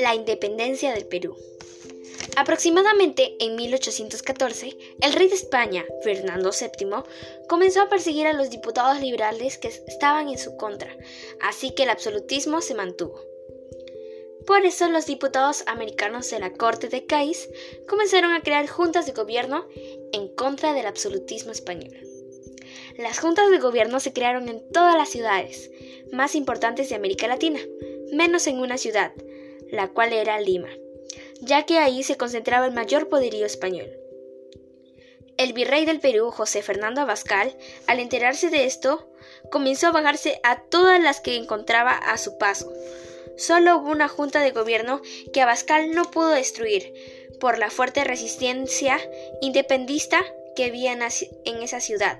La independencia del Perú. Aproximadamente en 1814, el rey de España, Fernando VII, comenzó a perseguir a los diputados liberales que estaban en su contra, así que el absolutismo se mantuvo. Por eso los diputados americanos de la Corte de Cádiz comenzaron a crear juntas de gobierno en contra del absolutismo español. Las juntas de gobierno se crearon en todas las ciudades más importantes de América Latina, menos en una ciudad, la cual era Lima, ya que ahí se concentraba el mayor poderío español. El virrey del Perú, José Fernando Abascal, al enterarse de esto, comenzó a bajarse a todas las que encontraba a su paso. Solo hubo una junta de gobierno que Abascal no pudo destruir por la fuerte resistencia independista que había en esa ciudad,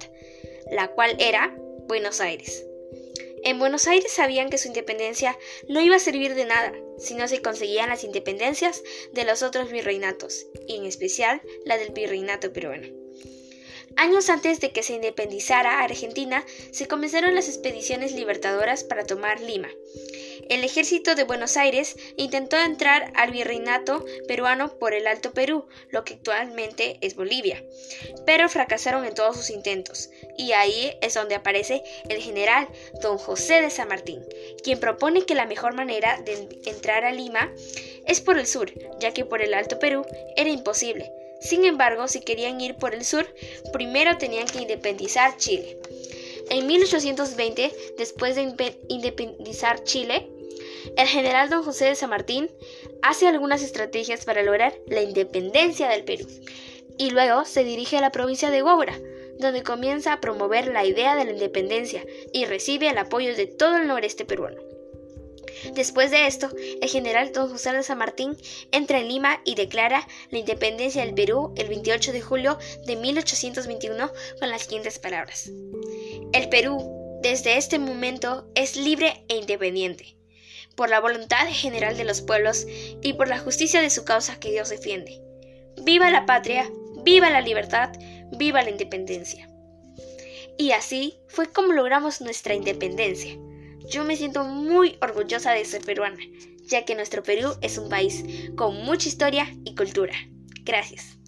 la cual era Buenos Aires. En Buenos Aires sabían que su independencia no iba a servir de nada si no se conseguían las independencias de los otros virreinatos, y en especial la del virreinato peruano. Años antes de que se independizara Argentina, se comenzaron las expediciones libertadoras para tomar Lima, el ejército de Buenos Aires intentó entrar al virreinato peruano por el Alto Perú, lo que actualmente es Bolivia, pero fracasaron en todos sus intentos, y ahí es donde aparece el general don José de San Martín, quien propone que la mejor manera de entrar a Lima es por el sur, ya que por el Alto Perú era imposible. Sin embargo, si querían ir por el sur, primero tenían que independizar Chile. En 1820, después de independizar Chile, el general don José de San Martín hace algunas estrategias para lograr la independencia del Perú y luego se dirige a la provincia de Huaura, donde comienza a promover la idea de la independencia y recibe el apoyo de todo el noreste peruano. Después de esto, el general don José de San Martín entra en Lima y declara la independencia del Perú el 28 de julio de 1821 con las siguientes palabras. El Perú, desde este momento, es libre e independiente por la voluntad general de los pueblos y por la justicia de su causa que Dios defiende. Viva la patria, viva la libertad, viva la independencia. Y así fue como logramos nuestra independencia. Yo me siento muy orgullosa de ser peruana, ya que nuestro Perú es un país con mucha historia y cultura. Gracias.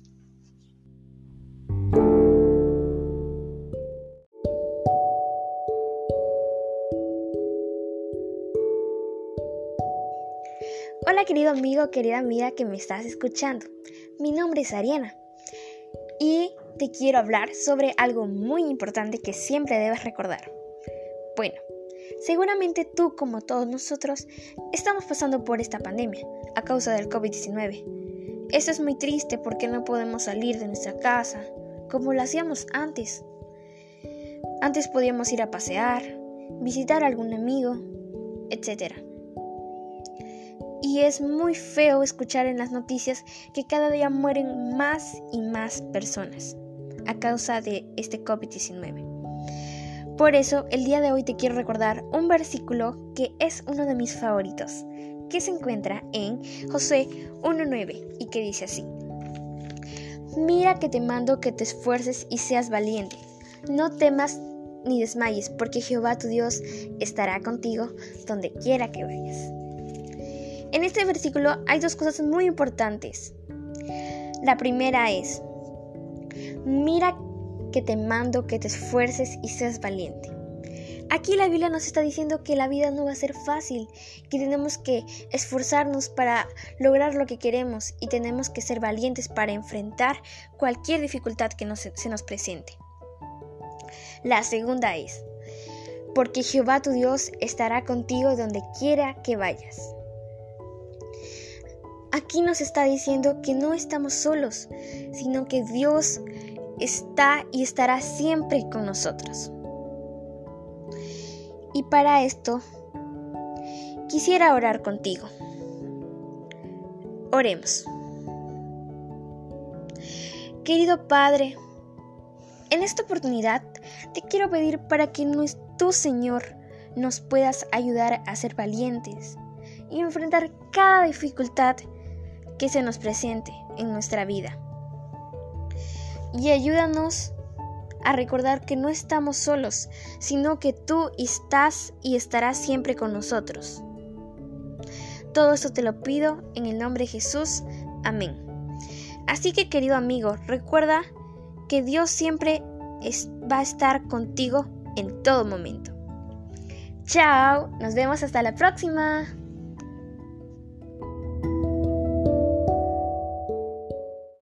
Hola querido amigo, querida amiga que me estás escuchando. Mi nombre es Ariana y te quiero hablar sobre algo muy importante que siempre debes recordar. Bueno, seguramente tú como todos nosotros estamos pasando por esta pandemia a causa del COVID-19. Eso es muy triste porque no podemos salir de nuestra casa como lo hacíamos antes. Antes podíamos ir a pasear, visitar a algún amigo, etc. Y es muy feo escuchar en las noticias que cada día mueren más y más personas a causa de este COVID-19. Por eso, el día de hoy te quiero recordar un versículo que es uno de mis favoritos, que se encuentra en José 1.9 y que dice así. Mira que te mando que te esfuerces y seas valiente. No temas ni desmayes, porque Jehová tu Dios estará contigo donde quiera que vayas. En este versículo hay dos cosas muy importantes. La primera es, mira que te mando que te esfuerces y seas valiente. Aquí la Biblia nos está diciendo que la vida no va a ser fácil, que tenemos que esforzarnos para lograr lo que queremos y tenemos que ser valientes para enfrentar cualquier dificultad que se nos presente. La segunda es, porque Jehová tu Dios estará contigo donde quiera que vayas. Aquí nos está diciendo que no estamos solos, sino que Dios está y estará siempre con nosotros. Y para esto, quisiera orar contigo. Oremos. Querido Padre, en esta oportunidad te quiero pedir para que tu Señor nos puedas ayudar a ser valientes y enfrentar cada dificultad que se nos presente en nuestra vida. Y ayúdanos a recordar que no estamos solos, sino que tú estás y estarás siempre con nosotros. Todo esto te lo pido en el nombre de Jesús. Amén. Así que querido amigo, recuerda que Dios siempre va a estar contigo en todo momento. Chao, nos vemos hasta la próxima.